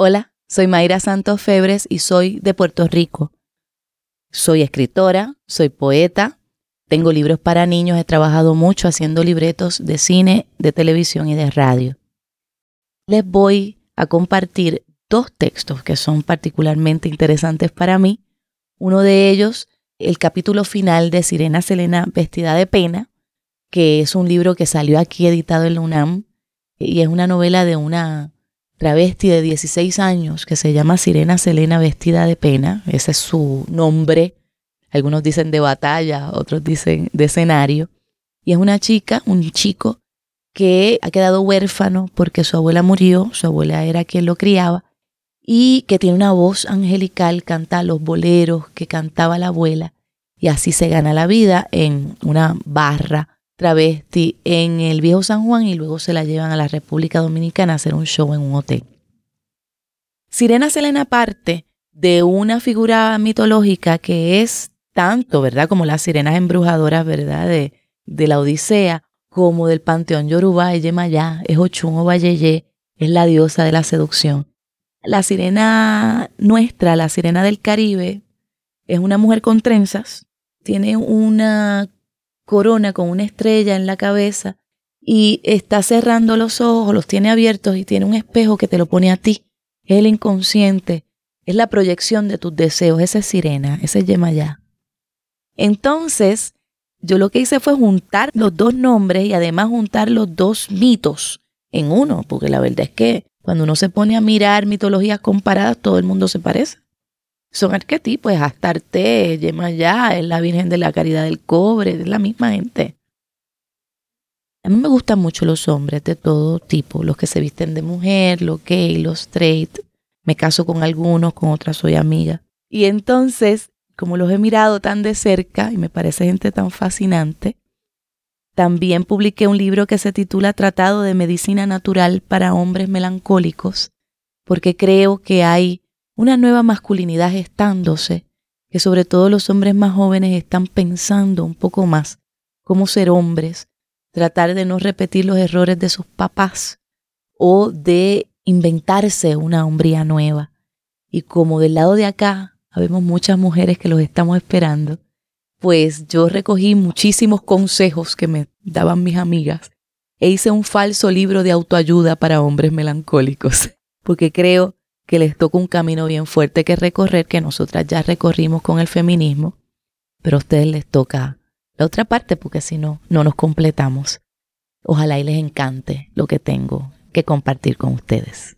Hola, soy Mayra Santos Febres y soy de Puerto Rico. Soy escritora, soy poeta, tengo libros para niños, he trabajado mucho haciendo libretos de cine, de televisión y de radio. Les voy a compartir dos textos que son particularmente interesantes para mí. Uno de ellos, el capítulo final de Sirena Selena vestida de pena, que es un libro que salió aquí editado en la UNAM y es una novela de una travesti de 16 años que se llama Sirena Selena vestida de pena. Ese es su nombre. Algunos dicen de batalla, otros dicen de escenario. Y es una chica, un chico que ha quedado huérfano porque su abuela murió, su abuela era quien lo criaba, y que tiene una voz angelical, canta los boleros que cantaba la abuela, y así se gana la vida en una barra travesti en el viejo San Juan y luego se la llevan a la República Dominicana a hacer un show en un hotel. Sirena Selena parte de una figura mitológica que es tanto, ¿verdad? Como las sirenas embrujadoras, ¿verdad? De, la Odisea, como del panteón Yoruba, Yemayá, es Ochun o Bayeye, es la diosa de la seducción. La sirena nuestra, la sirena del Caribe, es una mujer con trenzas, tiene una corona con una estrella en la cabeza y está cerrando los ojos, los tiene abiertos y tiene un espejo que te lo pone a ti. Es el inconsciente, es la proyección de tus deseos, esa es sirena, ese es Yemayá. Entonces, yo lo que hice fue juntar los dos nombres y además juntar los dos mitos en uno, porque la verdad es que cuando uno se pone a mirar mitologías comparadas, todo el mundo se parece. Son arquetipos, es Astarte, Yemayá, es la Virgen de la Caridad del Cobre, es la misma gente. A mí me gustan mucho los hombres de todo tipo, los que se visten de mujer, los gay, los straight. Me caso con algunos, con otras soy amiga. Y entonces, como los he mirado tan de cerca y me parece gente tan fascinante, también publiqué un libro que se titula Tratado de Medicina Natural para Hombres Melancólicos, porque creo que hay una nueva masculinidad gestándose, que sobre todo los hombres más jóvenes están pensando un poco más cómo ser hombres, tratar de no repetir los errores de sus papás o de inventarse una hombría nueva. Y como del lado de acá habemos muchas mujeres que los estamos esperando, pues yo recogí muchísimos consejos que me daban mis amigas e hice un falso libro de autoayuda para hombres melancólicos, porque creo que les toca un camino bien fuerte que recorrer, que nosotras ya recorrimos con el feminismo, pero a ustedes les toca la otra parte porque si no, no nos completamos. Ojalá y les encante lo que tengo que compartir con ustedes.